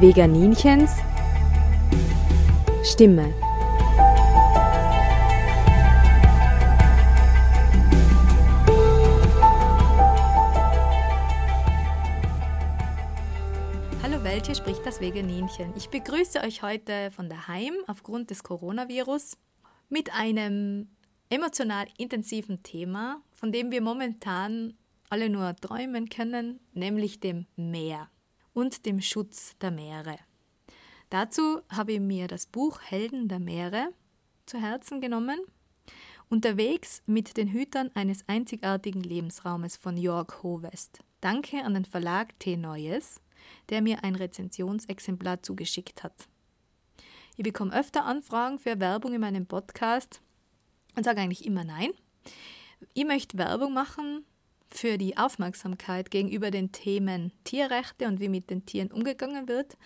Veganinchens Stimme. Hallo Welt, hier spricht das Veganinchen. Ich begrüße euch heute von daheim aufgrund des Coronavirus mit einem emotional intensiven Thema, von dem wir momentan alle nur träumen können, nämlich dem Meer und dem Schutz der Meere. Dazu habe ich mir das Buch Helden der Meere zu Herzen genommen. Unterwegs mit den Hütern eines einzigartigen Lebensraumes von Jörg Hovest. Danke an den Verlag T. Neues, der mir ein Rezensionsexemplar zugeschickt hat. Ich bekomme öfter Anfragen für Werbung in meinem Podcast und sage eigentlich immer nein. Ich möchte Werbung machen für die Aufmerksamkeit gegenüber den Themen Tierrechte und wie mit den Tieren umgegangen wird,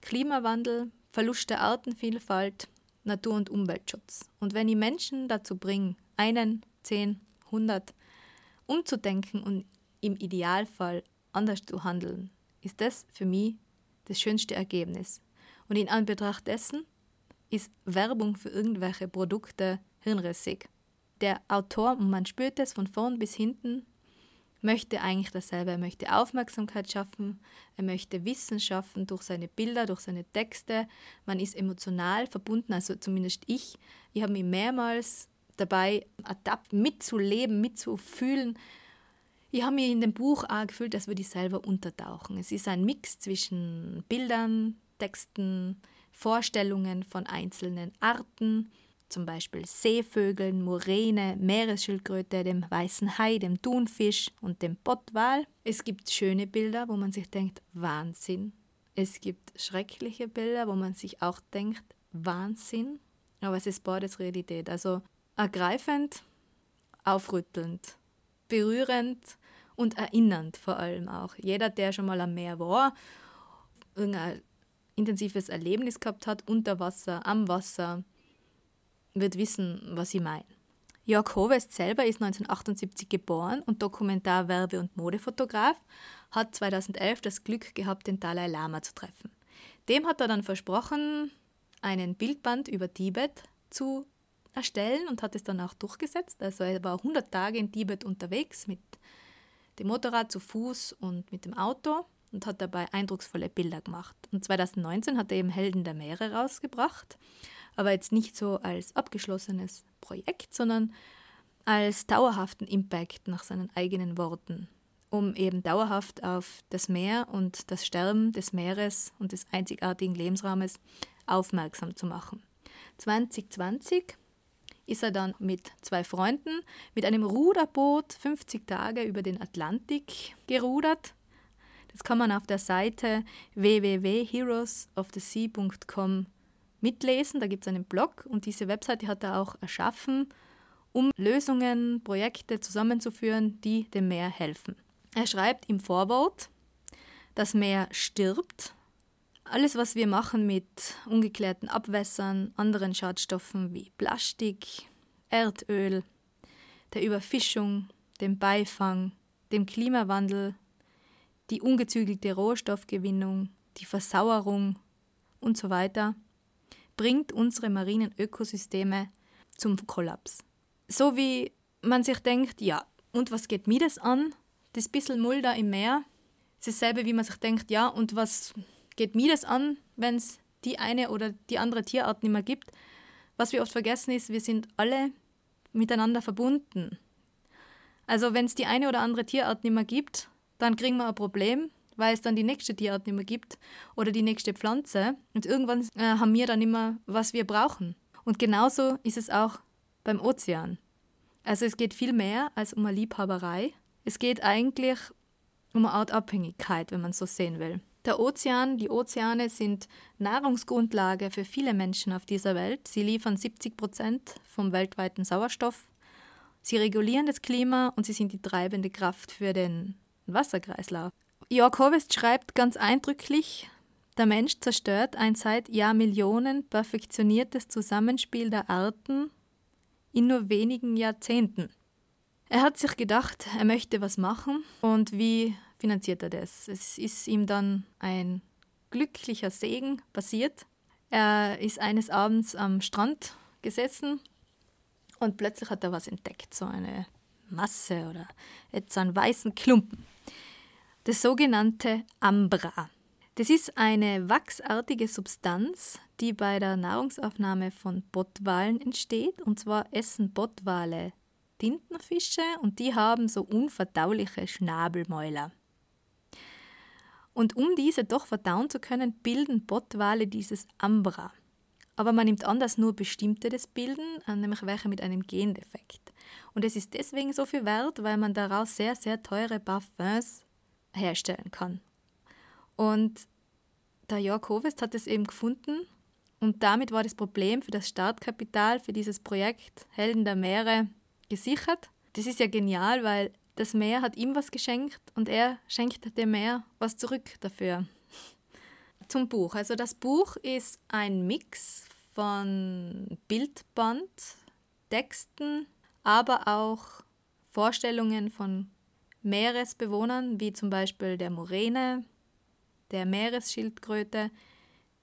Klimawandel, Verlust der Artenvielfalt, Natur- und Umweltschutz. Und wenn ich Menschen dazu bringe, einen, zehn, hundert, umzudenken und im Idealfall anders zu handeln, ist das für mich das schönste Ergebnis. Und in Anbetracht dessen ist Werbung für irgendwelche Produkte hirnrissig. Der Autor, und man spürt es von vorn bis hinten, möchte eigentlich dasselbe. Er möchte Aufmerksamkeit schaffen, er möchte Wissen schaffen durch seine Bilder, durch seine Texte. Man ist emotional verbunden, also zumindest ich. Ich habe mich mehrmals dabei ertappt, mitzuleben, mitzufühlen. Ich habe mich in dem Buch auch gefühlt, als würde ich selber untertauchen. Es ist ein Mix zwischen Bildern, Texten, Vorstellungen von einzelnen Arten zum Beispiel Seevögeln, Muräne, Meeresschildkröte, dem weißen Hai, dem Thunfisch und dem Pottwal. Es gibt schöne Bilder, wo man sich denkt, Wahnsinn. Es gibt schreckliche Bilder, wo man sich auch denkt, Wahnsinn. Aber es ist beides Realität. Also ergreifend, aufrüttelnd, berührend und erinnernd vor allem auch. Jeder, der schon mal am Meer war, irgendein intensives Erlebnis gehabt hat, unter Wasser, am Wasser, wird wissen, was ich meine. Jörg Hovest selber ist 1978 geboren und Dokumentar-, Werbe- und Modefotograf, hat 2011 das Glück gehabt, den Dalai Lama zu treffen. Dem hat er dann versprochen, einen Bildband über Tibet zu erstellen und hat es dann auch durchgesetzt. Also er war 100 Tage in Tibet unterwegs mit dem Motorrad zu Fuß und mit dem Auto und hat dabei eindrucksvolle Bilder gemacht. Und 2019 hat er eben Helden der Meere rausgebracht aber jetzt nicht so als abgeschlossenes Projekt, sondern als dauerhaften Impact nach seinen eigenen Worten, um eben dauerhaft auf das Meer und das Sterben des Meeres und des einzigartigen Lebensraumes aufmerksam zu machen. 2020 ist er dann mit zwei Freunden mit einem Ruderboot 50 Tage über den Atlantik gerudert. Das kann man auf der Seite www.heroesofthesea.com mitlesen. Da gibt es einen Blog und diese Webseite hat er auch erschaffen, um Lösungen, Projekte zusammenzuführen, die dem Meer helfen. Er schreibt im Vorwort, das Meer stirbt. Alles, was wir machen mit ungeklärten Abwässern, anderen Schadstoffen wie Plastik, Erdöl, der Überfischung, dem Beifang, dem Klimawandel, die ungezügelte Rohstoffgewinnung, die Versauerung und so weiter, bringt unsere marinen Ökosysteme zum Kollaps. So wie man sich denkt, ja, und was geht mir das an? Das bisschen Mulder im Meer. Es ist dasselbe, wie man sich denkt, ja, und was geht mir das an, wenn es die eine oder die andere Tierart nicht mehr gibt? Was wir oft vergessen ist, wir sind alle miteinander verbunden. Also wenn es die eine oder andere Tierart nicht mehr gibt, dann kriegen wir ein Problem, weil es dann die nächste Tierart nicht mehr gibt oder die nächste Pflanze. Und irgendwann äh, haben wir dann immer, was wir brauchen. Und genauso ist es auch beim Ozean. Also es geht viel mehr als um eine Liebhaberei. Es geht eigentlich um eine Art Abhängigkeit, wenn man so sehen will. Der Ozean, die Ozeane sind Nahrungsgrundlage für viele Menschen auf dieser Welt. Sie liefern 70 Prozent vom weltweiten Sauerstoff. Sie regulieren das Klima und sie sind die treibende Kraft für den Wasserkreislauf. Jörg Hovest schreibt ganz eindrücklich, der Mensch zerstört ein seit Jahrmillionen perfektioniertes Zusammenspiel der Arten in nur wenigen Jahrzehnten. Er hat sich gedacht, er möchte was machen und wie finanziert er das? Es ist ihm dann ein glücklicher Segen passiert. Er ist eines Abends am Strand gesessen und plötzlich hat er was entdeckt, so eine Masse oder jetzt einen weißen Klumpen. Das sogenannte Ambra. Das ist eine wachsartige Substanz, die bei der Nahrungsaufnahme von Bottwalen entsteht. Und zwar essen Bottwale Tintenfische und die haben so unverdauliche Schnabelmäuler. Und um diese doch verdauen zu können, bilden Bottwale dieses Ambra. Aber man nimmt an, dass nur bestimmte das bilden, äh, nämlich welche mit einem Gendefekt. Und es ist deswegen so viel wert, weil man daraus sehr, sehr teure Parfums herstellen kann. Und der Jörg Hovest hat es eben gefunden und damit war das Problem für das Startkapital für dieses Projekt Helden der Meere gesichert. Das ist ja genial, weil das Meer hat ihm was geschenkt und er schenkt dem Meer was zurück dafür. Zum Buch. Also das Buch ist ein Mix von Bildband, Texten, aber auch Vorstellungen von Meeresbewohnern, wie zum Beispiel der Moräne, der Meeresschildkröte,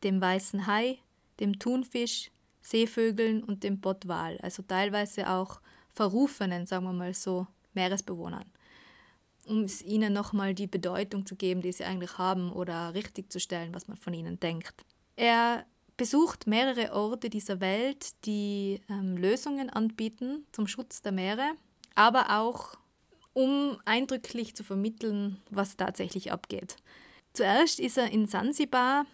dem weißen Hai, dem Thunfisch, Seevögeln und dem Pottwal, also teilweise auch verrufenen, sagen wir mal so, Meeresbewohnern, um es ihnen nochmal die Bedeutung zu geben, die sie eigentlich haben oder richtig zu stellen, was man von ihnen denkt. Er besucht mehrere Orte dieser Welt, die ähm, Lösungen anbieten zum Schutz der Meere, aber auch um eindrücklich zu vermitteln, was tatsächlich abgeht. Zuerst ist er in Sansibar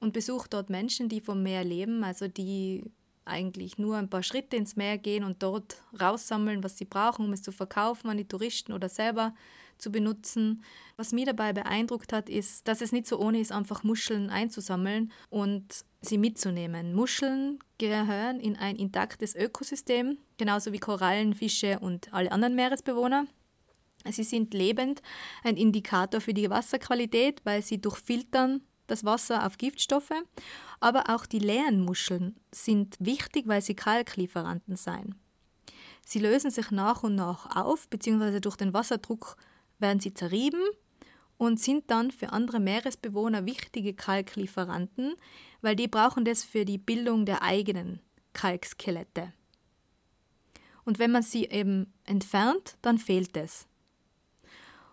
und besucht dort Menschen, die vom Meer leben, also die eigentlich nur ein paar Schritte ins Meer gehen und dort raussammeln, was sie brauchen, um es zu verkaufen an die Touristen oder selber zu benutzen. Was mich dabei beeindruckt hat, ist, dass es nicht so ohne ist, einfach Muscheln einzusammeln und sie mitzunehmen. Muscheln gehören in ein intaktes Ökosystem, genauso wie Korallen, Fische und alle anderen Meeresbewohner. Sie sind lebend, ein Indikator für die Wasserqualität, weil sie durchfiltern das Wasser auf Giftstoffe. Aber auch die leeren Muscheln sind wichtig, weil sie Kalklieferanten seien. Sie lösen sich nach und nach auf, beziehungsweise durch den Wasserdruck werden sie zerrieben und sind dann für andere Meeresbewohner wichtige Kalklieferanten, weil die brauchen das für die Bildung der eigenen Kalkskelette. Und wenn man sie eben entfernt, dann fehlt es.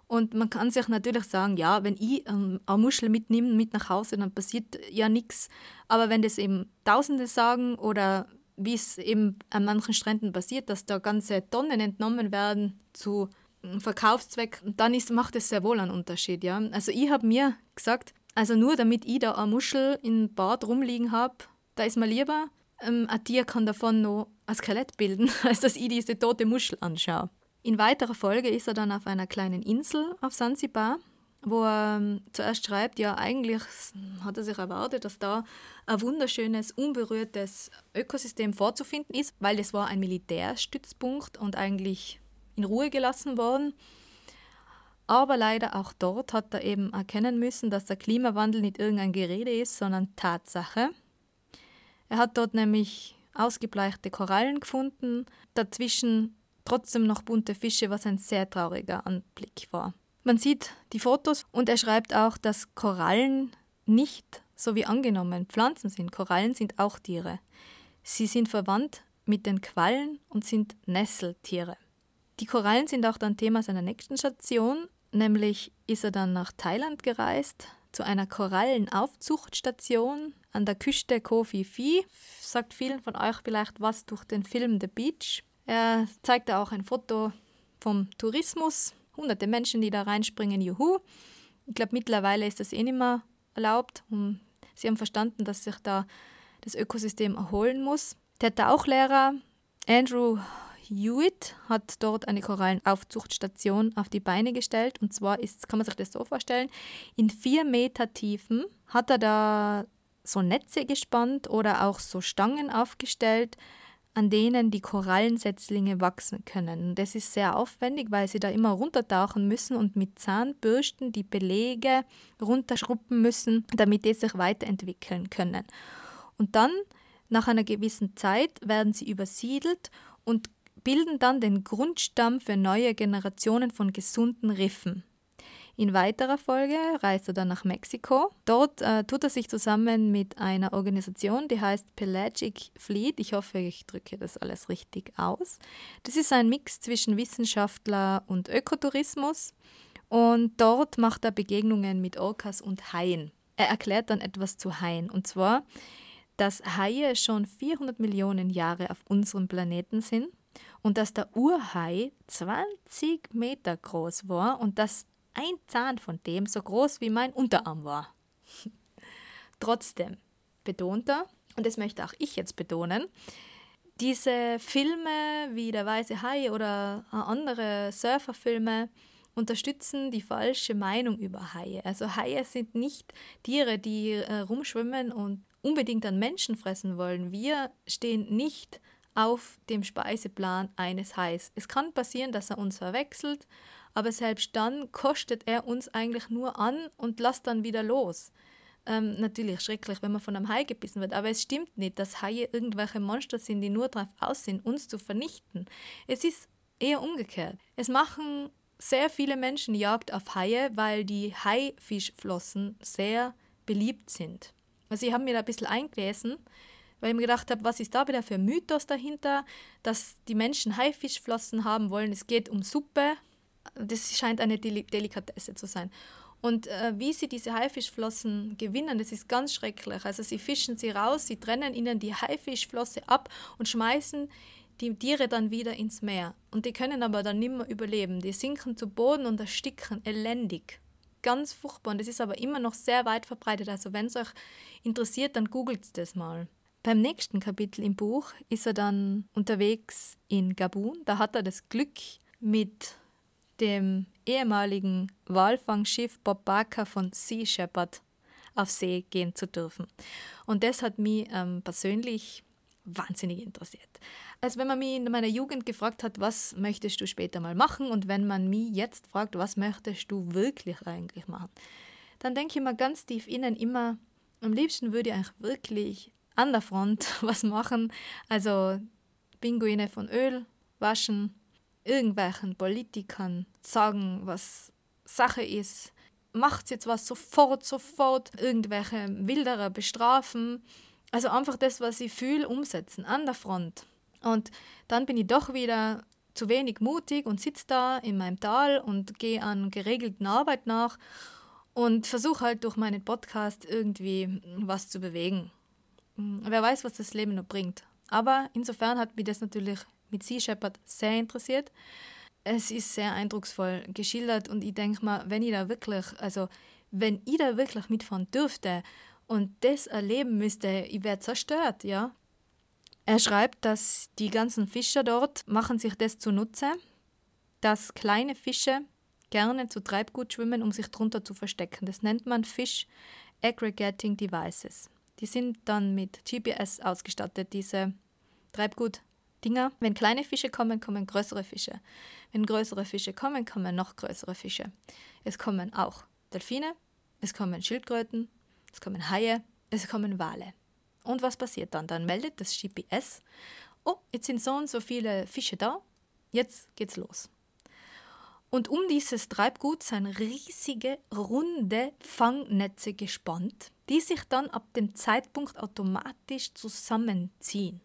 Und man kann sich natürlich sagen, ja, wenn ich ähm, eine Muschel mitnehme mit nach Hause, dann passiert ja nichts. Aber wenn das eben Tausende sagen oder wie es eben an manchen Stränden passiert, dass da ganze Tonnen entnommen werden zu Verkaufszweck, dann ist, macht es sehr wohl einen Unterschied. Ja? Also ich habe mir gesagt, also nur damit ich da eine Muschel im Bad rumliegen habe, da ist mir lieber, ähm, ein Tier kann davon noch ein Skelett bilden, als dass ich diese tote Muschel anschaue. In weiterer Folge ist er dann auf einer kleinen Insel auf Sansibar, wo er ähm, zuerst schreibt, ja, eigentlich hat er sich erwartet, dass da ein wunderschönes, unberührtes Ökosystem vorzufinden ist, weil es war ein Militärstützpunkt und eigentlich in Ruhe gelassen worden. Aber leider auch dort hat er eben erkennen müssen, dass der Klimawandel nicht irgendein Gerede ist, sondern Tatsache. Er hat dort nämlich ausgebleichte Korallen gefunden, dazwischen trotzdem noch bunte Fische, was ein sehr trauriger Anblick war. Man sieht die Fotos und er schreibt auch, dass Korallen nicht so wie angenommen Pflanzen sind. Korallen sind auch Tiere. Sie sind verwandt mit den Quallen und sind Nesseltiere. Die Korallen sind auch dann Thema seiner nächsten Station, nämlich ist er dann nach Thailand gereist zu einer Korallenaufzuchtstation an der Küste Koh Phi Phi. Sagt vielen von euch vielleicht was durch den Film The Beach. Er zeigte auch ein Foto vom Tourismus. Hunderte Menschen, die da reinspringen, juhu. Ich glaube, mittlerweile ist das eh nicht mehr erlaubt. Sie haben verstanden, dass sich da das Ökosystem erholen muss. Der Tauchlehrer Andrew Hewitt hat dort eine Korallenaufzuchtstation auf die Beine gestellt. Und zwar ist, kann man sich das so vorstellen, in vier Meter Tiefen hat er da so Netze gespannt oder auch so Stangen aufgestellt, an denen die Korallensetzlinge wachsen können. Das ist sehr aufwendig, weil sie da immer runtertauchen müssen und mit Zahnbürsten die Belege runterschruppen müssen, damit die sich weiterentwickeln können. Und dann, nach einer gewissen Zeit, werden sie übersiedelt und bilden dann den Grundstamm für neue Generationen von gesunden Riffen. In weiterer Folge reist er dann nach Mexiko. Dort äh, tut er sich zusammen mit einer Organisation, die heißt Pelagic Fleet. Ich hoffe, ich drücke das alles richtig aus. Das ist ein Mix zwischen Wissenschaftler und Ökotourismus. Und dort macht er Begegnungen mit Orcas und Haien. Er erklärt dann etwas zu Haien. Und zwar, dass Haie schon 400 Millionen Jahre auf unserem Planeten sind und dass der Urhai 20 Meter groß war und dass ein Zahn von dem so groß wie mein Unterarm war. Trotzdem betont er, und das möchte auch ich jetzt betonen, diese Filme wie Der Weiße Hai oder andere Surferfilme unterstützen die falsche Meinung über Haie. Also Haie sind nicht Tiere, die äh, rumschwimmen und unbedingt an Menschen fressen wollen. Wir stehen nicht auf dem Speiseplan eines Hais. Es kann passieren, dass er uns verwechselt aber selbst dann kostet er uns eigentlich nur an und lässt dann wieder los. Ähm, natürlich schrecklich, wenn man von einem Hai gebissen wird, aber es stimmt nicht, dass Haie irgendwelche Monster sind, die nur darauf aus sind, uns zu vernichten. Es ist eher umgekehrt. Es machen sehr viele Menschen Jagd auf Haie, weil die Haifischflossen sehr beliebt sind. Also ich habe mir da ein bisschen eingelesen, weil ich mir gedacht habe, was ist da wieder für ein Mythos dahinter, dass die Menschen Haifischflossen haben wollen. Es geht um Suppe, das scheint eine Delikatesse zu sein. Und äh, wie sie diese Haifischflossen gewinnen, das ist ganz schrecklich. Also sie fischen sie raus, sie trennen ihnen die Haifischflosse ab und schmeißen die Tiere dann wieder ins Meer. Und die können aber dann nimmer überleben. Die sinken zu Boden und ersticken elendig. Ganz furchtbar. Und das ist aber immer noch sehr weit verbreitet. Also wenn es euch interessiert, dann googelt das mal. Beim nächsten Kapitel im Buch ist er dann unterwegs in Gabun. Da hat er das Glück, mit dem ehemaligen Walfangschiff Bob Barker von Sea Shepherd auf See gehen zu dürfen. Und das hat mich ähm, persönlich wahnsinnig interessiert. Also wenn man mich in meiner Jugend gefragt hat, was möchtest du später mal machen und wenn man mich jetzt fragt, was möchtest du wirklich eigentlich machen, dann denke ich mir ganz tief innen immer, am liebsten würde ich eigentlich wirklich an der Front was machen. Also Pinguine von Öl waschen, irgendwelchen Politikern sagen, was Sache ist. Macht jetzt was sofort, sofort, irgendwelche Wilderer bestrafen. Also einfach das, was ich fühle, umsetzen an der Front. Und dann bin ich doch wieder zu wenig mutig und sitze da in meinem Tal und gehe an geregelten Arbeit nach und versuche halt durch meinen Podcast irgendwie was zu bewegen. Hm, wer weiß, was das Leben noch bringt. Aber insofern hat mich das natürlich mit Sea Shepherd sehr interessiert. Es ist sehr eindrucksvoll geschildert und ich denke mal, wenn ich da wirklich, also wenn ich da wirklich mitfahren dürfte und das erleben müsste, ich wäre zerstört, ja. Er schreibt, dass die ganzen Fischer dort machen sich das zunutze, dass kleine Fische gerne zu Treibgut schwimmen, um sich drunter zu verstecken. Das nennt man Fish Aggregating Devices. Die sind dann mit GPS ausgestattet, diese Treibgut Dinger. Wenn kleine Fische kommen, kommen größere Fische. Wenn größere Fische kommen, kommen noch größere Fische. Es kommen auch Delfine, es kommen Schildkröten, es kommen Haie, es kommen Wale. Und was passiert dann? Dann meldet das GPS, oh, jetzt sind so und so viele Fische da, jetzt geht's los. Und um dieses Treibgut sind riesige, runde Fangnetze gespannt, die sich dann ab dem Zeitpunkt automatisch zusammenziehen.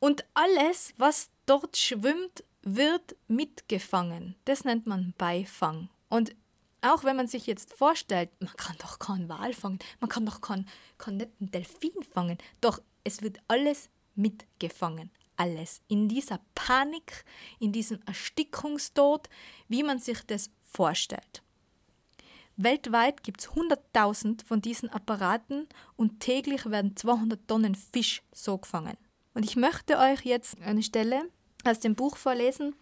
Und alles, was dort schwimmt, wird mitgefangen. Das nennt man Beifang. Und auch wenn man sich jetzt vorstellt, man kann doch keinen Wal fangen, man kann doch keinen, kann nicht Delfin fangen, doch es wird alles mitgefangen. Alles. In dieser Panik, in diesem Erstickungstod, wie man sich das vorstellt. Weltweit gibt es 100.000 von diesen Apparaten und täglich werden 200 Tonnen Fisch so gefangen. Und ich möchte euch jetzt eine Stelle aus dem Buch vorlesen,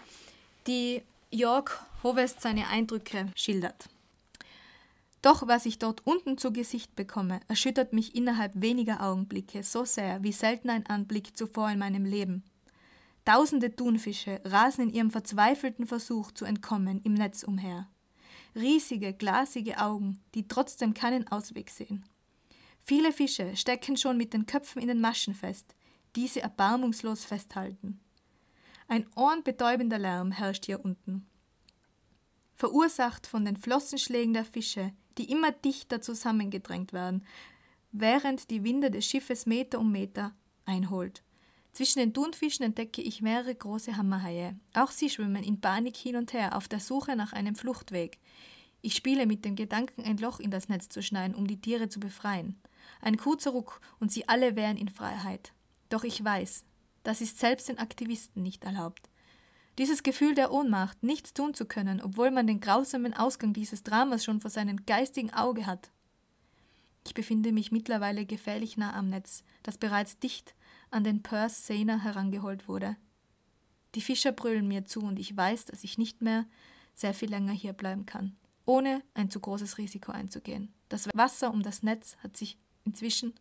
die Jörg Hovest seine Eindrücke schildert. Doch was ich dort unten zu Gesicht bekomme, erschüttert mich innerhalb weniger Augenblicke so sehr wie selten ein Anblick zuvor in meinem Leben. Tausende Thunfische rasen in ihrem verzweifelten Versuch zu entkommen im Netz umher. Riesige, glasige Augen, die trotzdem keinen Ausweg sehen. Viele Fische stecken schon mit den Köpfen in den Maschen fest, diese erbarmungslos festhalten. Ein ohrenbetäubender Lärm herrscht hier unten. verursacht von den Flossenschlägen der Fische, die immer dichter zusammengedrängt werden, während die Winde des Schiffes Meter um Meter einholt. Zwischen den Thunfischen entdecke ich mehrere große Hammerhaie. Auch sie schwimmen in Panik hin und her auf der Suche nach einem Fluchtweg. Ich spiele mit dem Gedanken, ein Loch in das Netz zu schneiden, um die Tiere zu befreien. Ein kurzer Ruck und sie alle wären in Freiheit. Doch ich weiß, das ist selbst den Aktivisten nicht erlaubt. Dieses Gefühl der Ohnmacht, nichts tun zu können, obwohl man den grausamen Ausgang dieses Dramas schon vor seinem geistigen Auge hat. Ich befinde mich mittlerweile gefährlich nah am Netz, das bereits dicht an den Perth Sena herangeholt wurde. Die Fischer brüllen mir zu und ich weiß, dass ich nicht mehr sehr viel länger hier bleiben kann, ohne ein zu großes Risiko einzugehen. Das Wasser um das Netz hat sich inzwischen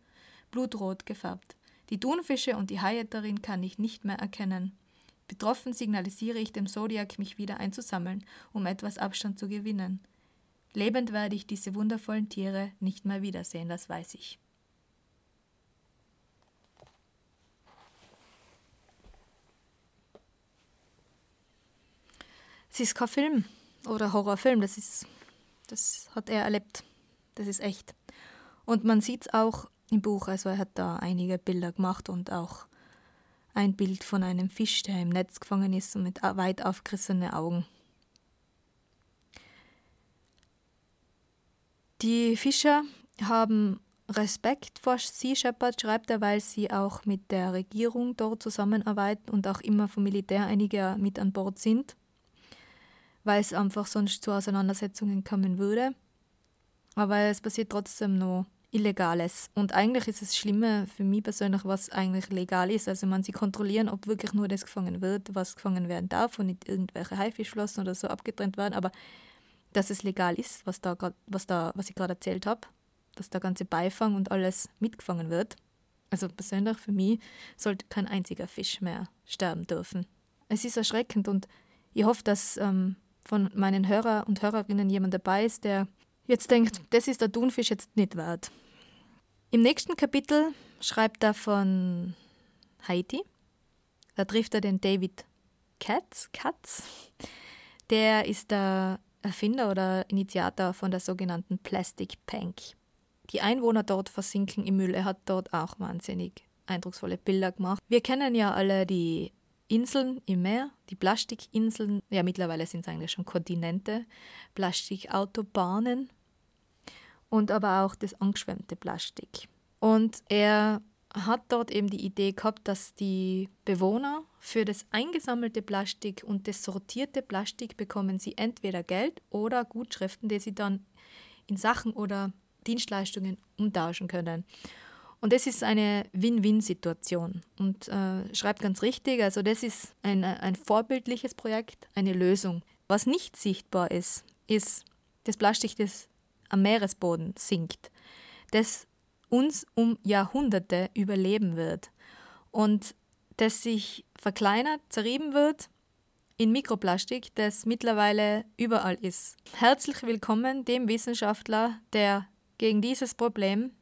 blutrot gefärbt. Die Thunfische und die Haie darin kann ich nicht mehr erkennen. Betroffen signalisiere ich dem Zodiac, mich wieder einzusammeln, um etwas Abstand zu gewinnen. Lebend werde ich diese wundervollen Tiere nicht mehr wiedersehen, das weiß ich. Es ist kein Film oder Horrorfilm, das ist, das hat er erlebt. Das ist echt. Und man sieht es auch im Buch, also er hat da einige Bilder gemacht und auch ein Bild von einem Fisch, der im Netz gefangen ist und mit weit aufgerissenen Augen. Die Fischer haben Respekt vor Sea Shepherd, schreibt er, weil sie auch mit der Regierung dort zusammenarbeiten und auch immer vom Militär einige mit an Bord sind, weil es einfach sonst zu Auseinandersetzungen kommen würde. Aber es passiert trotzdem noch Illegales. Und eigentlich ist es schlimmer für mich persönlich, was eigentlich legal ist. Also man sie kontrollieren, ob wirklich nur das gefangen wird, was gefangen werden darf und nicht irgendwelche Haifischflossen oder so abgetrennt werden. Aber dass es legal ist, was, da grad, was, da, was ich gerade erzählt habe, dass der ganze Beifang und alles mitgefangen wird. Also persönlich für mich sollte kein einziger Fisch mehr sterben dürfen. Es ist erschreckend und ich hoffe, dass ähm, von meinen Hörer und Hörerinnen jemand dabei ist, der jetzt denkt, das ist der Thunfisch jetzt nicht wert. Im nächsten Kapitel schreibt er von Haiti. Da trifft er den David Katz. Katz. Der ist der Erfinder oder Initiator von der sogenannten Plastic Pank. Die Einwohner dort versinken im Müll. Er hat dort auch wahnsinnig eindrucksvolle Bilder gemacht. Wir kennen ja alle die Inseln im Meer, die Plastikinseln, ja mittlerweile sind es eigentlich schon Kontinente, Plastikautobahnen und aber auch das angeschwemmte Plastik. Und er hat dort eben die Idee gehabt, dass die Bewohner für das eingesammelte Plastik und das sortierte Plastik bekommen sie entweder Geld oder Gutschriften, die sie dann in Sachen oder Dienstleistungen umtauschen können. Und das ist eine Win-Win-Situation. Und äh, schreibt ganz richtig, also das ist ein, ein vorbildliches Projekt, eine Lösung. Was nicht sichtbar ist, ist das Plastik, das am Meeresboden sinkt, das uns um Jahrhunderte überleben wird und das sich verkleinert, zerrieben wird in Mikroplastik, das mittlerweile überall ist. Herzlich willkommen dem Wissenschaftler, der gegen dieses Problem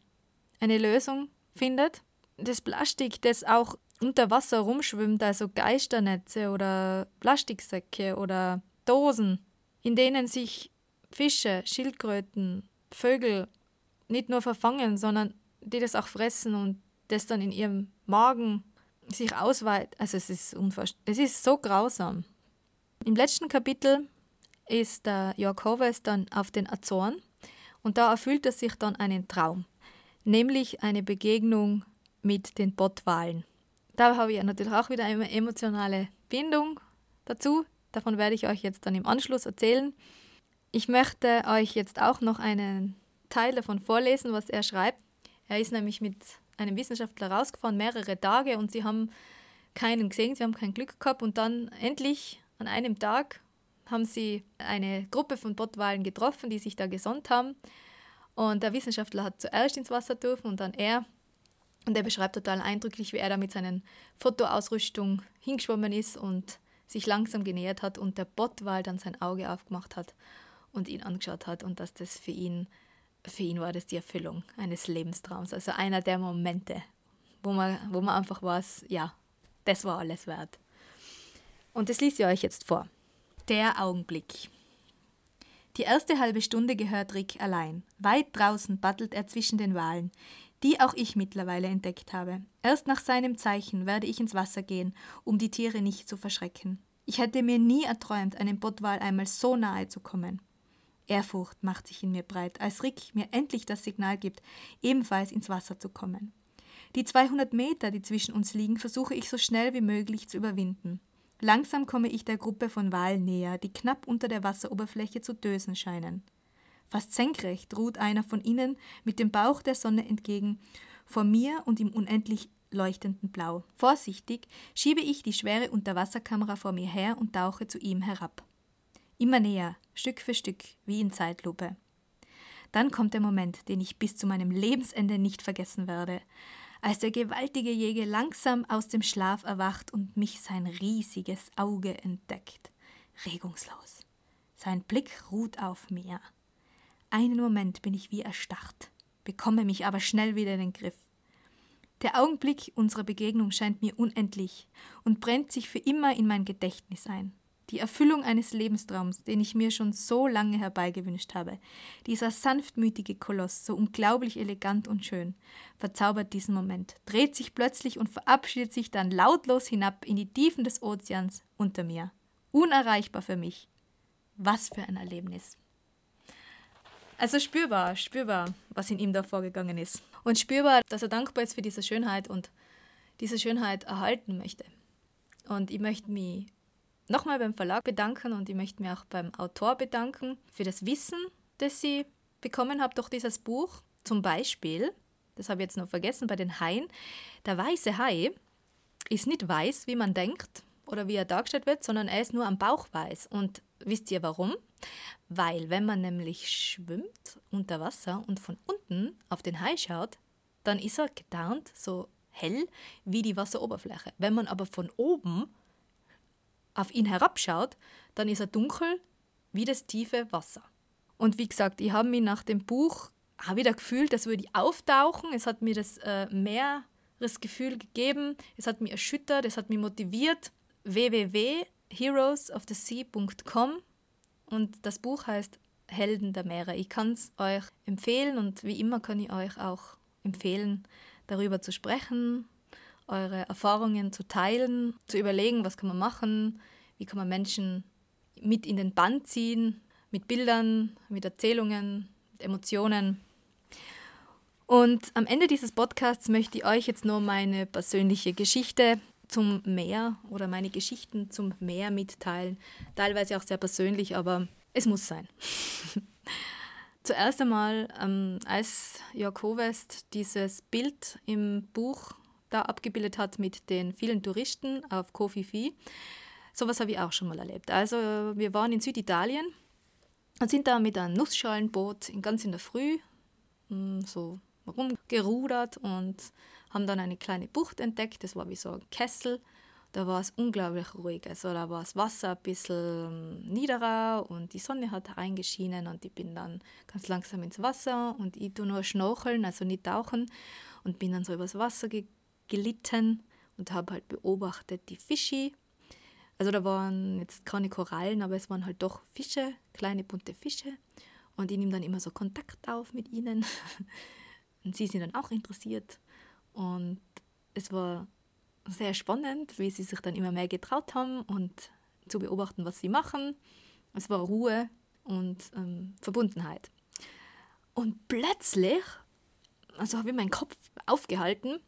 eine Lösung findet. Das Plastik, das auch unter Wasser rumschwimmt, also Geisternetze oder Plastiksäcke oder Dosen, in denen sich Fische, Schildkröten, Vögel nicht nur verfangen, sondern die das auch fressen und das dann in ihrem Magen sich ausweitet. Also es ist. Es ist so grausam. Im letzten Kapitel ist der Jörg Hoves dann auf den Azoren und da erfüllt er sich dann einen Traum, nämlich eine Begegnung mit den Bottwalen. Da habe ich natürlich auch wieder eine emotionale Bindung dazu. Davon werde ich euch jetzt dann im Anschluss erzählen. Ich möchte euch jetzt auch noch einen Teil davon vorlesen, was er schreibt. Er ist nämlich mit einem Wissenschaftler rausgefahren, mehrere Tage, und sie haben keinen gesehen, sie haben kein Glück gehabt. Und dann endlich an einem Tag haben sie eine Gruppe von Bottwalen getroffen, die sich da gesonnt haben. Und der Wissenschaftler hat zuerst ins Wasser dürfen und dann er. Und er beschreibt total eindrücklich, wie er da mit seinen Fotoausrüstung hingeschwommen ist und sich langsam genähert hat und der Bottwal dann sein Auge aufgemacht hat und ihn angeschaut hat und dass das für ihn, für ihn war das die Erfüllung eines Lebenstraums. Also einer der Momente, wo man, wo man einfach weiß, ja, das war alles wert. Und das liest ihr euch jetzt vor. Der Augenblick. Die erste halbe Stunde gehört Rick allein. Weit draußen battelt er zwischen den Walen, die auch ich mittlerweile entdeckt habe. Erst nach seinem Zeichen werde ich ins Wasser gehen, um die Tiere nicht zu verschrecken. Ich hätte mir nie erträumt, einem Bottwal einmal so nahe zu kommen. Ehrfurcht macht sich in mir breit, als Rick mir endlich das Signal gibt, ebenfalls ins Wasser zu kommen. Die 200 Meter, die zwischen uns liegen, versuche ich so schnell wie möglich zu überwinden. Langsam komme ich der Gruppe von Walen näher, die knapp unter der Wasseroberfläche zu dösen scheinen. Fast senkrecht ruht einer von ihnen mit dem Bauch der Sonne entgegen, vor mir und im unendlich leuchtenden Blau. Vorsichtig schiebe ich die schwere Unterwasserkamera vor mir her und tauche zu ihm herab. Immer näher, Stück für Stück, wie in Zeitlupe. Dann kommt der Moment, den ich bis zu meinem Lebensende nicht vergessen werde als der gewaltige Jäger langsam aus dem Schlaf erwacht und mich sein riesiges Auge entdeckt. Regungslos. Sein Blick ruht auf mir. Einen Moment bin ich wie erstarrt, bekomme mich aber schnell wieder in den Griff. Der Augenblick unserer Begegnung scheint mir unendlich und brennt sich für immer in mein Gedächtnis ein die Erfüllung eines Lebenstraums, den ich mir schon so lange herbeigewünscht habe. Dieser sanftmütige Koloss, so unglaublich elegant und schön, verzaubert diesen Moment, dreht sich plötzlich und verabschiedet sich dann lautlos hinab in die Tiefen des Ozeans unter mir. Unerreichbar für mich. Was für ein Erlebnis. Also spürbar, spürbar, was in ihm da vorgegangen ist. Und spürbar, dass er dankbar ist für diese Schönheit und diese Schönheit erhalten möchte. Und ich möchte mich nochmal beim Verlag bedanken und ich möchte mich auch beim Autor bedanken für das Wissen, das sie bekommen habe durch dieses Buch. Zum Beispiel, das habe ich jetzt noch vergessen, bei den Haien. Der weiße Hai ist nicht weiß, wie man denkt oder wie er dargestellt wird, sondern er ist nur am Bauch weiß. Und wisst ihr warum? Weil wenn man nämlich schwimmt unter Wasser und von unten auf den Hai schaut, dann ist er getarnt so hell wie die Wasseroberfläche. Wenn man aber von oben auf ihn herabschaut, dann ist er dunkel wie das tiefe Wasser. Und wie gesagt, ich habe mich nach dem Buch auch wieder gefühlt, dass würde ich auftauchen. Es hat mir das äh, Meeresgefühl gegeben, es hat mich erschüttert, es hat mich motiviert. www.heroesofthesea.com und das Buch heißt Helden der Meere. Ich kann es euch empfehlen und wie immer kann ich euch auch empfehlen, darüber zu sprechen, eure Erfahrungen zu teilen, zu überlegen, was kann man machen, wie kann man Menschen mit in den Band ziehen, mit Bildern, mit Erzählungen, mit Emotionen. Und am Ende dieses Podcasts möchte ich euch jetzt nur meine persönliche Geschichte zum Meer oder meine Geschichten zum Meer mitteilen. Teilweise auch sehr persönlich, aber es muss sein. Zuerst einmal, ähm, als Jörg Hovest dieses Bild im Buch da abgebildet hat mit den vielen Touristen auf Kofifi. Sowas habe ich auch schon mal erlebt. Also wir waren in Süditalien und sind da mit einem Nussschalenboot ganz in der Früh hm, so rumgerudert und haben dann eine kleine Bucht entdeckt. Das war wie so ein Kessel. Da war es unglaublich ruhig. Also da war das Wasser ein bisschen niederer und die Sonne hat reingeschienen und ich bin dann ganz langsam ins Wasser und ich tue nur schnorcheln, also nicht tauchen und bin dann so übers Wasser gegangen gelitten und habe halt beobachtet die Fische. Also da waren jetzt keine Korallen, aber es waren halt doch Fische, kleine bunte Fische. Und ich nehme dann immer so Kontakt auf mit ihnen. Und sie sind dann auch interessiert. Und es war sehr spannend, wie sie sich dann immer mehr getraut haben und zu beobachten, was sie machen. Es war Ruhe und ähm, Verbundenheit. Und plötzlich, also habe ich meinen Kopf aufgehalten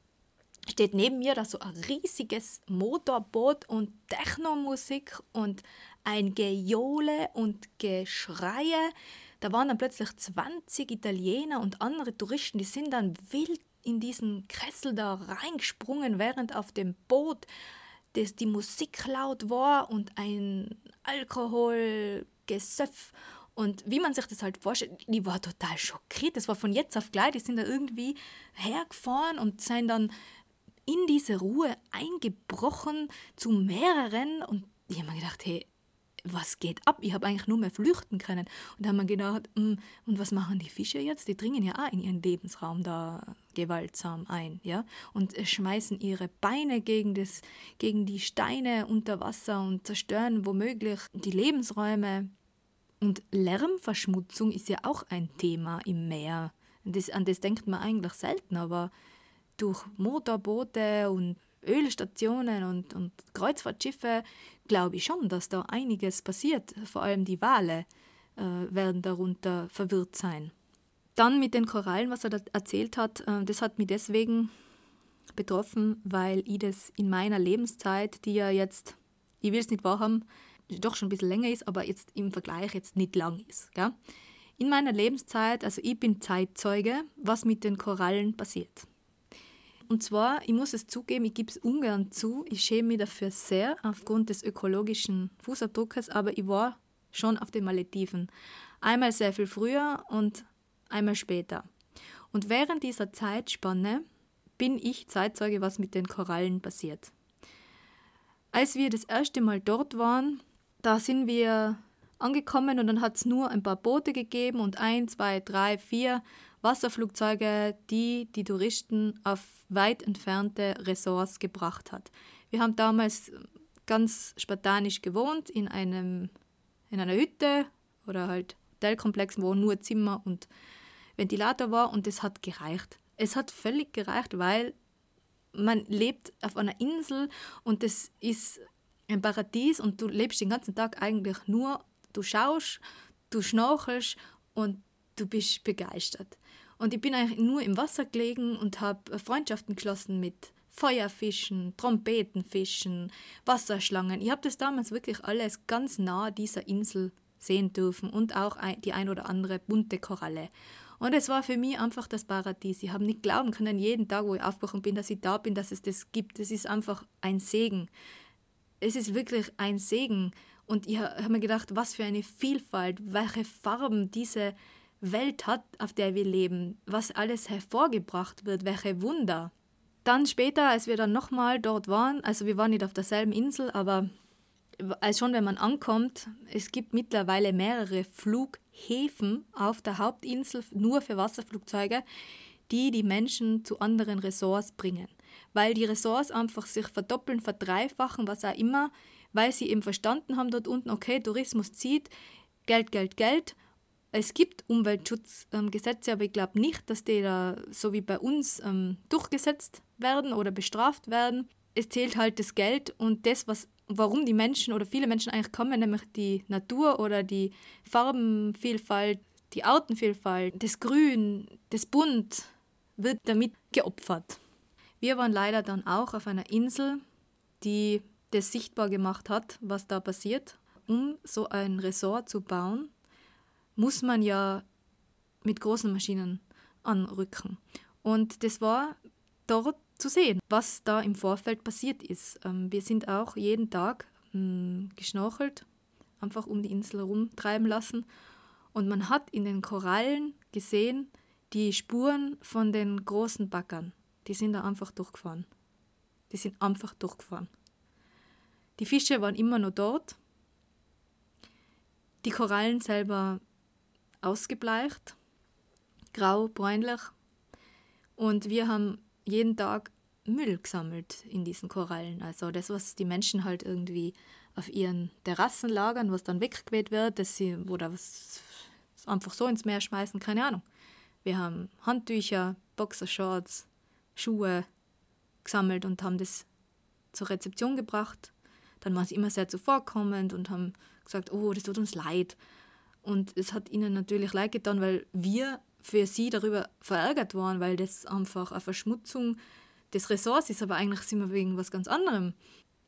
steht neben mir da so ein riesiges Motorboot und Technomusik und ein Gejohle und Geschreie. Da waren dann plötzlich 20 Italiener und andere Touristen, die sind dann wild in diesen Kessel da reingesprungen, während auf dem Boot das die Musik laut war und ein Alkoholgesöff und wie man sich das halt vorstellt, die war total schockiert. Das war von jetzt auf gleich. Die sind da irgendwie hergefahren und sind dann in diese Ruhe eingebrochen zu mehreren und ich habe mir gedacht, hey, was geht ab? Ich habe eigentlich nur mehr flüchten können. Und da haben wir gedacht, mm, und was machen die Fische jetzt? Die dringen ja auch in ihren Lebensraum da gewaltsam ein, ja? Und schmeißen ihre Beine gegen, das, gegen die Steine unter Wasser und zerstören womöglich die Lebensräume Und Lärmverschmutzung ist ja auch ein Thema im Meer. Das, an das denkt man eigentlich selten, aber durch Motorboote und Ölstationen und, und Kreuzfahrtschiffe glaube ich schon, dass da einiges passiert. Vor allem die Wale äh, werden darunter verwirrt sein. Dann mit den Korallen, was er da erzählt hat, äh, das hat mich deswegen betroffen, weil ich das in meiner Lebenszeit, die ja jetzt, ich will es nicht wahrhaben, doch schon ein bisschen länger ist, aber jetzt im Vergleich jetzt nicht lang ist. Gell? In meiner Lebenszeit, also ich bin Zeitzeuge, was mit den Korallen passiert. Und zwar, ich muss es zugeben, ich gebe es ungern zu, ich schäme mich dafür sehr aufgrund des ökologischen Fußabdruckes, aber ich war schon auf den Malediven. Einmal sehr viel früher und einmal später. Und während dieser Zeitspanne bin ich Zeitzeuge, was mit den Korallen passiert. Als wir das erste Mal dort waren, da sind wir angekommen und dann hat es nur ein paar Boote gegeben und ein, zwei, drei, vier Wasserflugzeuge, die die Touristen auf weit entfernte Ressorts gebracht hat. Wir haben damals ganz spartanisch gewohnt in einem in einer Hütte oder halt Hotelkomplex, wo nur Zimmer und Ventilator war und es hat gereicht. Es hat völlig gereicht, weil man lebt auf einer Insel und es ist ein Paradies und du lebst den ganzen Tag eigentlich nur, du schaust, du schnorchelst und du bist begeistert. Und ich bin eigentlich nur im Wasser gelegen und habe Freundschaften geschlossen mit Feuerfischen, Trompetenfischen, Wasserschlangen. Ich habe das damals wirklich alles ganz nah dieser Insel sehen dürfen und auch die ein oder andere bunte Koralle. Und es war für mich einfach das Paradies. Ich habe nicht glauben können, jeden Tag, wo ich aufgewacht bin, dass ich da bin, dass es das gibt. Es ist einfach ein Segen. Es ist wirklich ein Segen. Und ich habe mir gedacht, was für eine Vielfalt, welche Farben diese Welt hat, auf der wir leben, was alles hervorgebracht wird, welche Wunder. Dann später, als wir dann nochmal dort waren, also wir waren nicht auf derselben Insel, aber als schon wenn man ankommt, es gibt mittlerweile mehrere Flughäfen auf der Hauptinsel nur für Wasserflugzeuge, die die Menschen zu anderen Ressorts bringen. Weil die Ressorts einfach sich verdoppeln, verdreifachen, was auch immer, weil sie eben verstanden haben dort unten, okay, Tourismus zieht, Geld, Geld, Geld es gibt Umweltschutzgesetze, aber ich glaube nicht, dass die da so wie bei uns ähm, durchgesetzt werden oder bestraft werden. Es zählt halt das Geld und das, was, warum die Menschen oder viele Menschen eigentlich kommen, nämlich die Natur oder die Farbenvielfalt, die Artenvielfalt, das Grün, das Bunt, wird damit geopfert. Wir waren leider dann auch auf einer Insel, die das sichtbar gemacht hat, was da passiert. Um so ein Resort zu bauen, muss man ja mit großen Maschinen anrücken. Und das war dort zu sehen, was da im Vorfeld passiert ist. Ähm, wir sind auch jeden Tag ähm, geschnorchelt, einfach um die Insel herumtreiben lassen. Und man hat in den Korallen gesehen die Spuren von den großen Backern. Die sind da einfach durchgefahren. Die sind einfach durchgefahren. Die Fische waren immer noch dort. Die Korallen selber ausgebleicht, grau, bräunlich. Und wir haben jeden Tag Müll gesammelt in diesen Korallen. Also das, was die Menschen halt irgendwie auf ihren Terrassen lagern, was dann weggeweht wird, dass sie oder was einfach so ins Meer schmeißen, keine Ahnung. Wir haben Handtücher, Boxershorts, Schuhe gesammelt und haben das zur Rezeption gebracht. Dann waren sie immer sehr zuvorkommend und haben gesagt, oh, das tut uns leid. Und es hat ihnen natürlich leid getan, weil wir für sie darüber verärgert waren, weil das einfach eine Verschmutzung des Ressorts ist. Aber eigentlich sind wir wegen was ganz anderem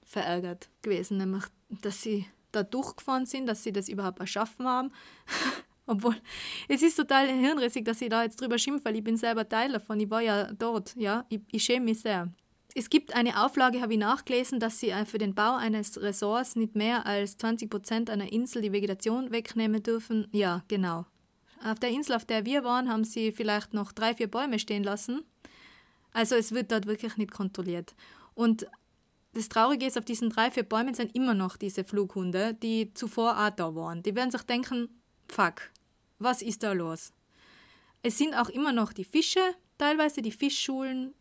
verärgert gewesen, nämlich, dass sie da durchgefahren sind, dass sie das überhaupt erschaffen haben. Obwohl, es ist total hirnrissig, dass ich da jetzt drüber schimpfe, weil ich bin selber Teil davon. Ich war ja dort, ja. Ich, ich schäme mich sehr. Es gibt eine Auflage, habe ich nachgelesen, dass sie äh, für den Bau eines Ressorts nicht mehr als 20 Prozent einer Insel die Vegetation wegnehmen dürfen. Ja, genau. Auf der Insel, auf der wir waren, haben sie vielleicht noch drei, vier Bäume stehen lassen. Also es wird dort wirklich nicht kontrolliert. Und das Traurige ist, auf diesen drei, vier Bäumen sind immer noch diese Flughunde, die zuvor auch da waren. Die werden sich denken, fuck, was ist da los? Es sind auch immer noch die Fische, teilweise die Fischschulen,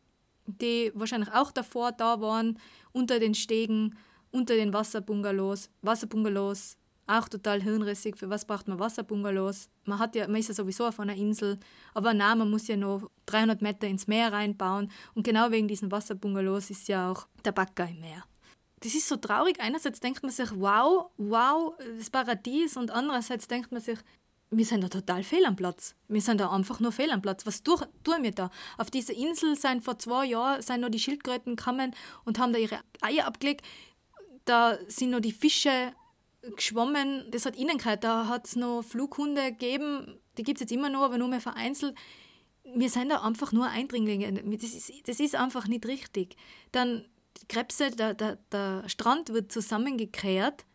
die wahrscheinlich auch davor da waren, unter den Stegen, unter den Wasserbungalows, Wasserbungalows auch total hirnrissig. Für was braucht man Wasserbungalows? Man, hat ja, man ist ja sowieso auf einer Insel, aber nein, man muss ja noch 300 Meter ins Meer reinbauen. Und genau wegen diesen Wasserbungalows ist ja auch der Bagger im Meer. Das ist so traurig. Einerseits denkt man sich, wow, wow, das Paradies. Und andererseits denkt man sich, wir sind da total fehl am Platz. Wir sind da einfach nur fehl am Platz. Was tun, tun wir da? Auf dieser Insel sind vor zwei Jahren sind noch die Schildkröten gekommen und haben da ihre Eier abgelegt. Da sind noch die Fische geschwommen. Das hat ihnen gehört. Da hat es noch Flughunde gegeben. Die gibt es jetzt immer noch, aber nur mehr vereinzelt. Wir sind da einfach nur Eindringlinge. Das ist, das ist einfach nicht richtig. Dann Krebse, der, der, der Strand wird zusammengekehrt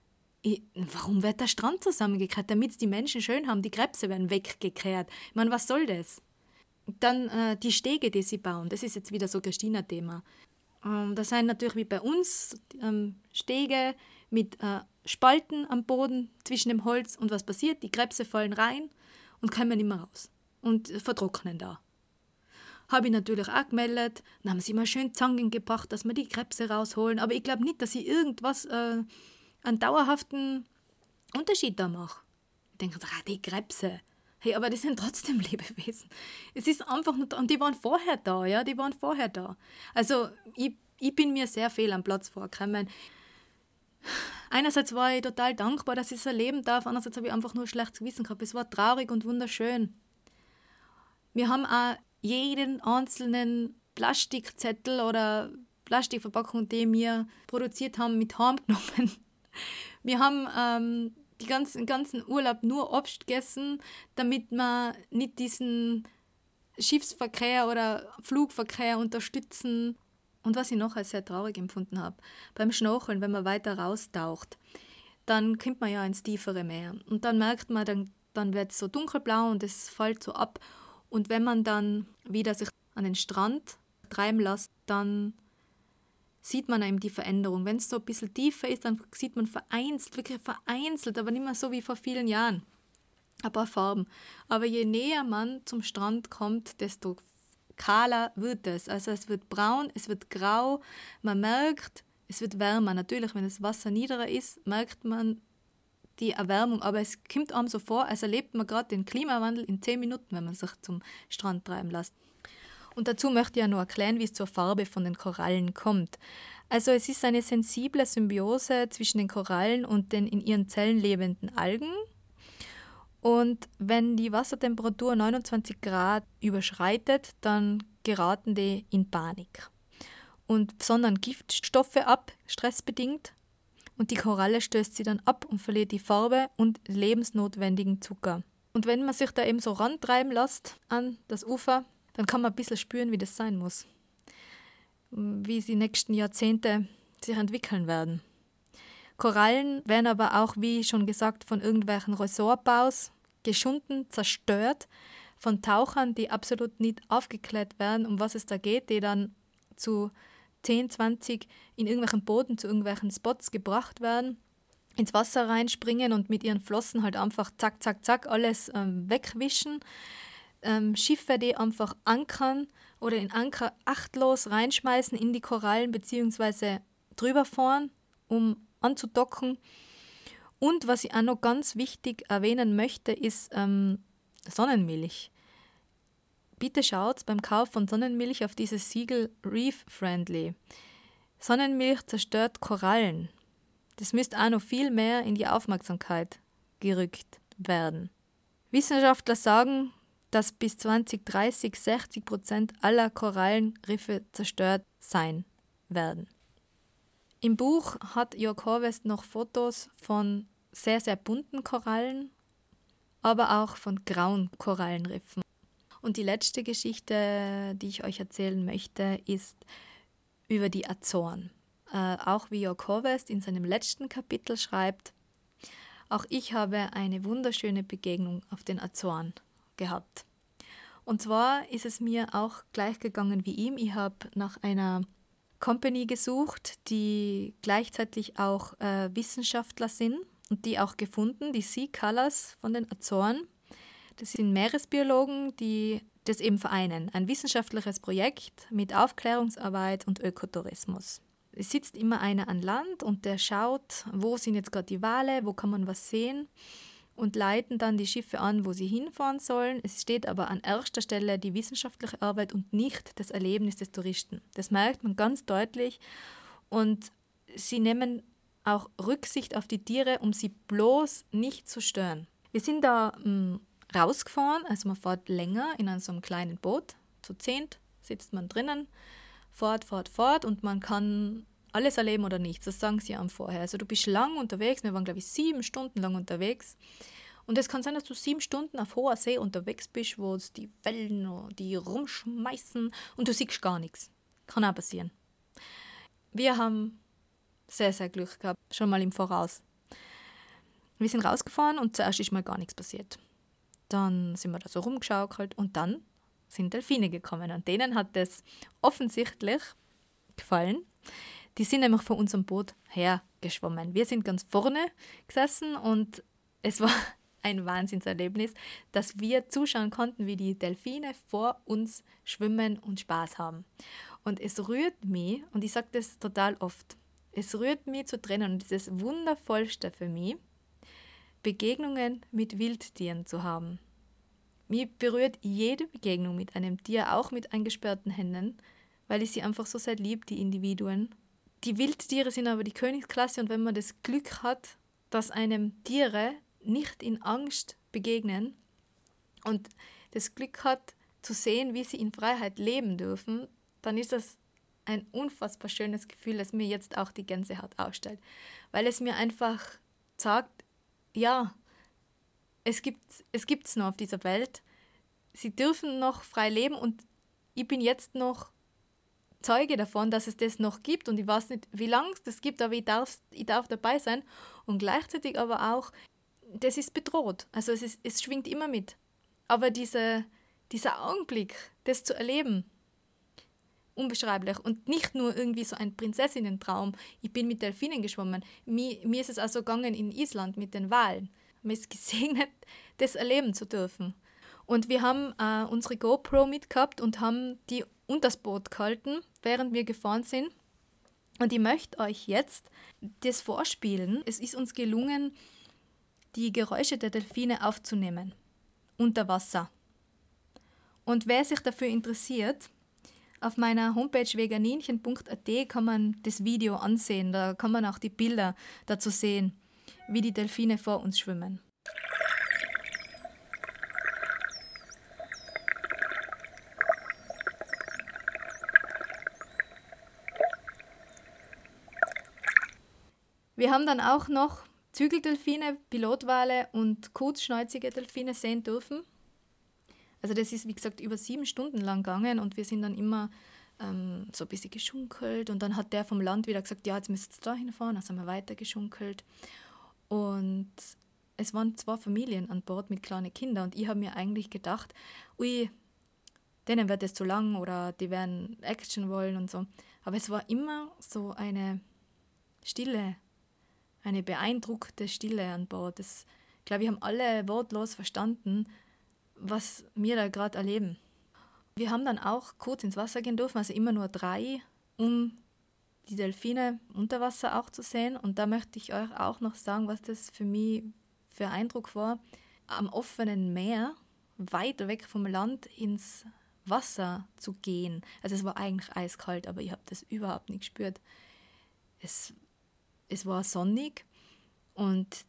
warum wird der Strand zusammengekehrt? Damit die Menschen schön haben, die Krebse werden weggekehrt. Ich meine, was soll das? Dann äh, die Stege, die sie bauen, das ist jetzt wieder so Christina-Thema. Ähm, das sind natürlich wie bei uns ähm, Stege mit äh, Spalten am Boden zwischen dem Holz und was passiert? Die Krebse fallen rein und kommen nicht mehr raus und vertrocknen da. Habe ich natürlich auch gemeldet. Dann haben sie mal schön Zangen gebracht, dass wir die Krebse rausholen. Aber ich glaube nicht, dass sie irgendwas äh, einen dauerhaften Unterschied da mache. Ich denke, ah, die Krebse. Hey, aber die sind trotzdem Lebewesen. Es ist einfach nur, und die waren vorher da, ja, die waren vorher da. Also ich, ich bin mir sehr fehl am Platz vorgekommen. Einerseits war ich total dankbar, dass ich es erleben darf, andererseits habe ich einfach nur schlechtes Gewissen gehabt. Es war traurig und wunderschön. Wir haben auch jeden einzelnen Plastikzettel oder Plastikverpackung, die wir produziert haben, mit heimgenommen wir haben ähm, die ganzen, ganzen Urlaub nur Obst gegessen, damit wir nicht diesen Schiffsverkehr oder Flugverkehr unterstützen. Und was ich noch als sehr traurig empfunden habe, beim Schnorcheln, wenn man weiter raustaucht, dann kommt man ja ins tiefere Meer. Und dann merkt man, dann, dann wird es so dunkelblau und es fällt so ab. Und wenn man dann wieder sich an den Strand treiben lässt, dann sieht man eben die Veränderung. Wenn es so ein bisschen tiefer ist, dann sieht man vereinzelt, wirklich vereinzelt, aber nicht mehr so wie vor vielen Jahren. Ein paar Farben. Aber je näher man zum Strand kommt, desto kahler wird es. Also es wird braun, es wird grau. Man merkt, es wird wärmer. Natürlich, wenn das Wasser niedriger ist, merkt man die Erwärmung. Aber es kommt einem so vor, als erlebt man gerade den Klimawandel in zehn Minuten, wenn man sich zum Strand treiben lässt. Und dazu möchte ich ja noch erklären, wie es zur Farbe von den Korallen kommt. Also es ist eine sensible Symbiose zwischen den Korallen und den in ihren Zellen lebenden Algen. Und wenn die Wassertemperatur 29 Grad überschreitet, dann geraten die in Panik und sondern Giftstoffe ab, stressbedingt. Und die Koralle stößt sie dann ab und verliert die Farbe und lebensnotwendigen Zucker. Und wenn man sich da eben so rantreiben lässt an das Ufer, dann kann man ein bisschen spüren, wie das sein muss. Wie sie nächsten Jahrzehnte sich entwickeln werden. Korallen werden aber auch, wie schon gesagt, von irgendwelchen Ressortbaus geschunden, zerstört, von Tauchern, die absolut nicht aufgeklärt werden, um was es da geht, die dann zu 10, 20 in irgendwelchen Booten zu irgendwelchen Spots gebracht werden, ins Wasser reinspringen und mit ihren Flossen halt einfach zack, zack, zack alles ähm, wegwischen ähm, Schiffe, die einfach ankern oder in Anker achtlos reinschmeißen in die Korallen bzw. drüber fahren, um anzudocken. Und was ich auch noch ganz wichtig erwähnen möchte, ist ähm, Sonnenmilch. Bitte schaut beim Kauf von Sonnenmilch auf dieses Siegel Reef Friendly. Sonnenmilch zerstört Korallen. Das müsste auch noch viel mehr in die Aufmerksamkeit gerückt werden. Wissenschaftler sagen, dass bis 2030 60 Prozent aller Korallenriffe zerstört sein werden. Im Buch hat Jörg Horvest noch Fotos von sehr, sehr bunten Korallen, aber auch von grauen Korallenriffen. Und die letzte Geschichte, die ich euch erzählen möchte, ist über die Azoren. Äh, auch wie Jörg Horvest in seinem letzten Kapitel schreibt, auch ich habe eine wunderschöne Begegnung auf den Azoren gehabt. Und zwar ist es mir auch gleich gegangen wie ihm. Ich habe nach einer Company gesucht, die gleichzeitig auch äh, Wissenschaftler sind und die auch gefunden, die Sea Colors von den Azoren. Das sind Meeresbiologen, die das eben vereinen. Ein wissenschaftliches Projekt mit Aufklärungsarbeit und Ökotourismus. es sitzt immer einer an Land und der schaut, wo sind jetzt gerade die Wale, wo kann man was sehen und leiten dann die Schiffe an, wo sie hinfahren sollen. Es steht aber an erster Stelle die wissenschaftliche Arbeit und nicht das Erlebnis des Touristen. Das merkt man ganz deutlich und sie nehmen auch Rücksicht auf die Tiere, um sie bloß nicht zu stören. Wir sind da mh, hm, rausgefahren, also man fährt länger in so einem kleinen Boot, zu zehnt sitzt man drinnen, fort, fort, fort und man kann alles erleben oder nichts. Das sagen sie am vorher. Also du bist lang unterwegs. Wir waren, glaube ich, sieben Stunden lang unterwegs. Und es kann sein, dass du sieben Stunden auf hoher See unterwegs bist, wo es die Wellen, die rumschmeißen und du siehst gar nichts. Kann auch passieren. Wir haben sehr, sehr Glück gehabt, schon mal im Voraus. Wir sind rausgefahren und zuerst ist mal gar nichts passiert. Dann sind wir da so rumgeschaukelt und dann sind Delfine gekommen und denen hat es offensichtlich gefallen. Die sind nämlich von unserem Boot hergeschwommen. Wir sind ganz vorne gesessen und es war ein Wahnsinnserlebnis, dass wir zuschauen konnten, wie die Delfine vor uns schwimmen und Spaß haben. Und es rührt mich, und ich sage das total oft, es rührt mich zu Tränen und es ist das Wundervollste für mich, Begegnungen mit Wildtieren zu haben. Mich berührt jede Begegnung mit einem Tier, auch mit eingesperrten Händen, weil ich sie einfach so sehr liebe, die Individuen. Die Wildtiere sind aber die Königsklasse und wenn man das Glück hat, dass einem Tiere nicht in Angst begegnen und das Glück hat zu sehen, wie sie in Freiheit leben dürfen, dann ist das ein unfassbar schönes Gefühl, das mir jetzt auch die Gänsehaut ausstellt, weil es mir einfach sagt, ja, es gibt es gibt's noch auf dieser Welt. Sie dürfen noch frei leben und ich bin jetzt noch Zeuge davon, dass es das noch gibt und ich weiß nicht, wie lange es das gibt, aber ich darf, ich darf dabei sein und gleichzeitig aber auch, das ist bedroht. Also es, ist, es schwingt immer mit. Aber diese, dieser Augenblick, das zu erleben, unbeschreiblich und nicht nur irgendwie so ein Prinzessinnentraum. Ich bin mit Delfinen geschwommen. Mir, mir ist es also gegangen in Island mit den Walen. Man ist gesegnet, das erleben zu dürfen. Und wir haben äh, unsere GoPro mitgehabt und haben die unter das Boot gehalten, während wir gefahren sind. Und ich möchte euch jetzt das vorspielen. Es ist uns gelungen, die Geräusche der Delfine aufzunehmen. Unter Wasser. Und wer sich dafür interessiert, auf meiner Homepage veganinchen.at kann man das Video ansehen. Da kann man auch die Bilder dazu sehen, wie die Delfine vor uns schwimmen. Wir haben dann auch noch Zügeldelfine, Pilotwale und kurzschnäuzige Delfine sehen dürfen. Also das ist, wie gesagt, über sieben Stunden lang gegangen und wir sind dann immer ähm, so ein bisschen geschunkelt und dann hat der vom Land wieder gesagt, ja, jetzt müsst ihr da hinfahren, also haben wir weiter geschunkelt. Und es waren zwei Familien an Bord mit kleinen Kindern und ich habe mir eigentlich gedacht, ui, denen wird es zu lang oder die werden Action wollen und so. Aber es war immer so eine Stille, eine beeindruckte Stille an Bord. Das, ich glaube, wir haben alle wortlos verstanden, was wir da gerade erleben. Wir haben dann auch kurz ins Wasser gehen dürfen, also immer nur drei, um die Delfine unter Wasser auch zu sehen. Und da möchte ich euch auch noch sagen, was das für mich für Eindruck war. Am offenen Meer, weit weg vom Land, ins Wasser zu gehen. Also es war eigentlich eiskalt, aber ich habe das überhaupt nicht gespürt. Es, es war sonnig und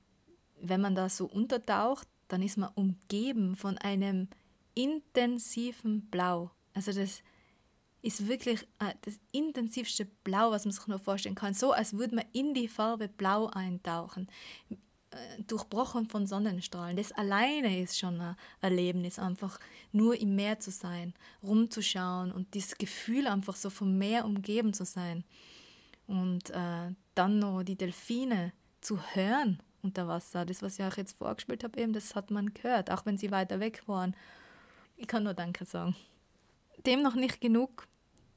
wenn man da so untertaucht, dann ist man umgeben von einem intensiven Blau. Also das ist wirklich äh, das intensivste Blau, was man sich nur vorstellen kann. So, als würde man in die Farbe Blau eintauchen, äh, durchbrochen von Sonnenstrahlen. Das alleine ist schon ein Erlebnis, einfach nur im Meer zu sein, rumzuschauen und dieses Gefühl einfach so vom Meer umgeben zu sein. Und äh, dann noch die Delfine zu hören unter Wasser. Das, was ich euch jetzt vorgespielt habe, eben, das hat man gehört, auch wenn sie weiter weg waren. Ich kann nur Danke sagen. Dem noch nicht genug.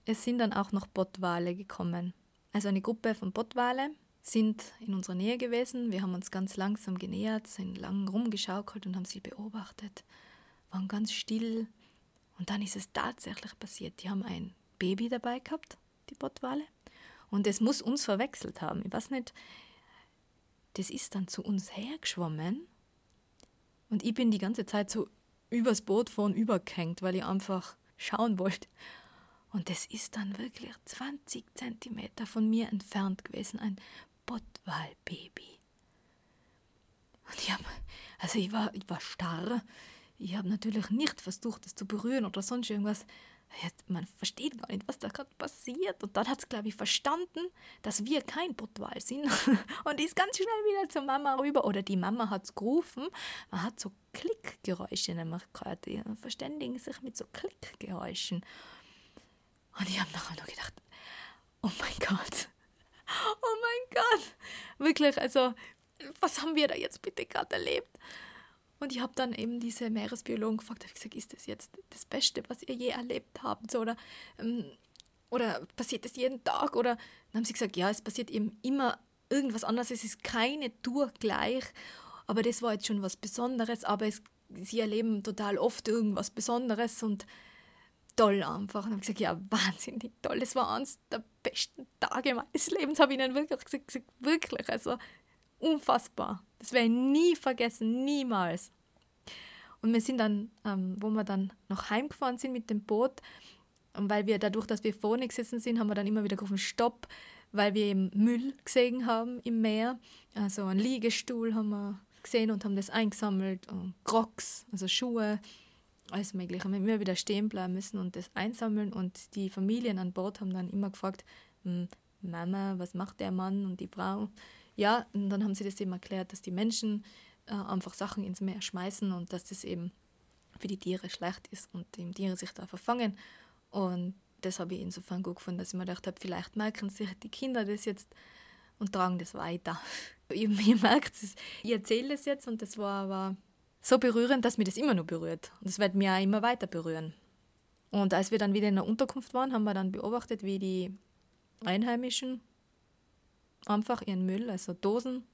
Es sind dann auch noch Bottwale gekommen. Also eine Gruppe von Bottwale sind in unserer Nähe gewesen. Wir haben uns ganz langsam genähert, sind lang rumgeschaukelt und haben sie beobachtet, waren ganz still. Und dann ist es tatsächlich passiert. Die haben ein Baby dabei gehabt, die Bottwale. Und es muss uns verwechselt haben. Ich weiß nicht, das ist dann zu uns hergeschwommen. Und ich bin die ganze Zeit so übers Boot vorn übergehängt, weil ich einfach schauen wollte. Und das ist dann wirklich 20 Zentimeter von mir entfernt gewesen, ein Bottwalbaby. Und ich habe, also ich war, ich war starr. Ich habe natürlich nicht versucht, es zu berühren oder sonst irgendwas. Man versteht gar nicht, was da gerade passiert. Und dann hat es, glaube ich, verstanden, dass wir kein Pottwal sind. Und ist ganz schnell wieder zur Mama rüber. Oder die Mama hat es gerufen. Man hat so Klickgeräusche nämlich gehört. Die verständigen sich mit so Klickgeräuschen. Und ich habe nachher noch gedacht, oh mein Gott, oh mein Gott. Wirklich, also, was haben wir da jetzt bitte gerade erlebt? Und ich habe dann eben diese Meeresbiologen gefragt, habe gesagt, ist das jetzt das Beste, was ihr je erlebt habt? So, oder, ähm, oder passiert das jeden Tag? Oder dann haben sie gesagt, ja, es passiert eben immer irgendwas anderes. Es ist keine Tour gleich. Aber das war jetzt schon was Besonderes. Aber es, sie erleben total oft irgendwas Besonderes und toll einfach. Und habe gesagt, ja, wahnsinnig toll. Das war eines der besten Tage meines Lebens, habe ich ihnen wirklich gesagt, wirklich. Also unfassbar. Das werde ich nie vergessen, niemals. Und wir sind dann, ähm, wo wir dann noch heimgefahren sind mit dem Boot, weil wir dadurch, dass wir vorne gesessen sind, haben wir dann immer wieder gerufen, Stopp, weil wir eben Müll gesehen haben im Meer. Also einen Liegestuhl haben wir gesehen und haben das eingesammelt und Crocs, also Schuhe, alles Mögliche. Wir haben immer wieder stehen bleiben müssen und das einsammeln und die Familien an Bord haben dann immer gefragt, hm, Mama, was macht der Mann und die Frau? Ja, und dann haben sie das eben erklärt, dass die Menschen äh, einfach Sachen ins Meer schmeißen und dass das eben für die Tiere schlecht ist und die Tiere sich da verfangen. Und das habe ich insofern gut gefunden, dass ich mir gedacht habe, vielleicht merken sich die Kinder das jetzt und tragen das weiter. Ihr, merkt es, ich erzähle es jetzt und das war aber so berührend, dass mich das immer noch berührt. Und es wird mich auch immer weiter berühren. Und als wir dann wieder in der Unterkunft waren, haben wir dann beobachtet, wie die Einheimischen einfach ihren Müll, also Dosen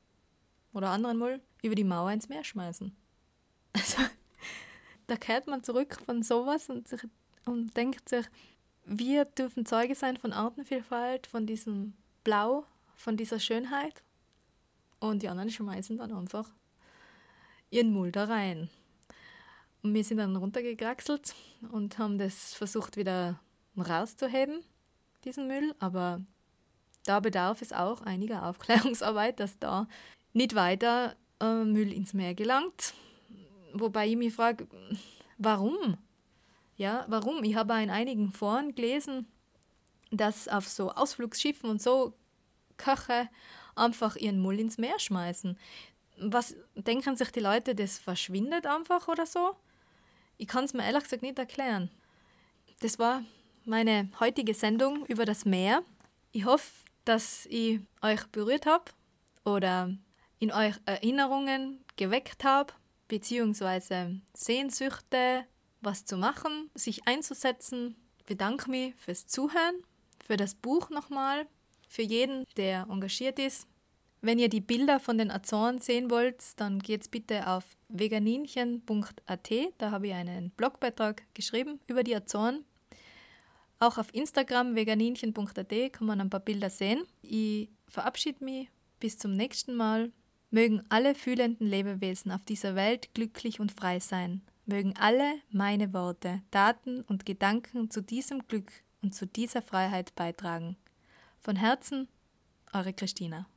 oder anderen Müll, über die Mauer ins Meer schmeißen. Also, da kehrt man zurück von sowas und, sich, und denkt sich, wir dürfen Zeuge sein von Artenvielfalt, von diesem Blau, von dieser Schönheit. Und die anderen schmeißen dann einfach ihren Müll da rein. Und wir sind dann runtergekraxelt und haben das versucht wieder rauszuheben, diesen Müll. Aber da bedarf es auch einiger Aufklärungsarbeit, dass da nicht weiter äh, Müll ins Meer gelangt. Wobei ich mich frage, warum? Ja, warum? Ich habe in einigen Foren gelesen, dass auf so Ausflugsschiffen und so Köche einfach ihren Müll ins Meer schmeißen. Was denken sich die Leute, das verschwindet einfach oder so? Ich kann es mir ehrlich gesagt nicht erklären. Das war meine heutige Sendung über das Meer. Ich hoffe, dass ich euch berührt habe oder in euch Erinnerungen geweckt habe, beziehungsweise Sehnsüchte, was zu machen, sich einzusetzen. Ich bedanke mich fürs Zuhören, für das Buch nochmal, für jeden, der engagiert ist. Wenn ihr die Bilder von den Azoren sehen wollt, dann geht's bitte auf veganinchen.at. Da habe ich einen Blogbeitrag geschrieben über die Azoren. Auch auf Instagram veganinchen.at kann man ein paar Bilder sehen. Ich verabschiede mich bis zum nächsten Mal. Mögen alle fühlenden Lebewesen auf dieser Welt glücklich und frei sein. Mögen alle meine Worte, Taten und Gedanken zu diesem Glück und zu dieser Freiheit beitragen. Von Herzen, eure Christina.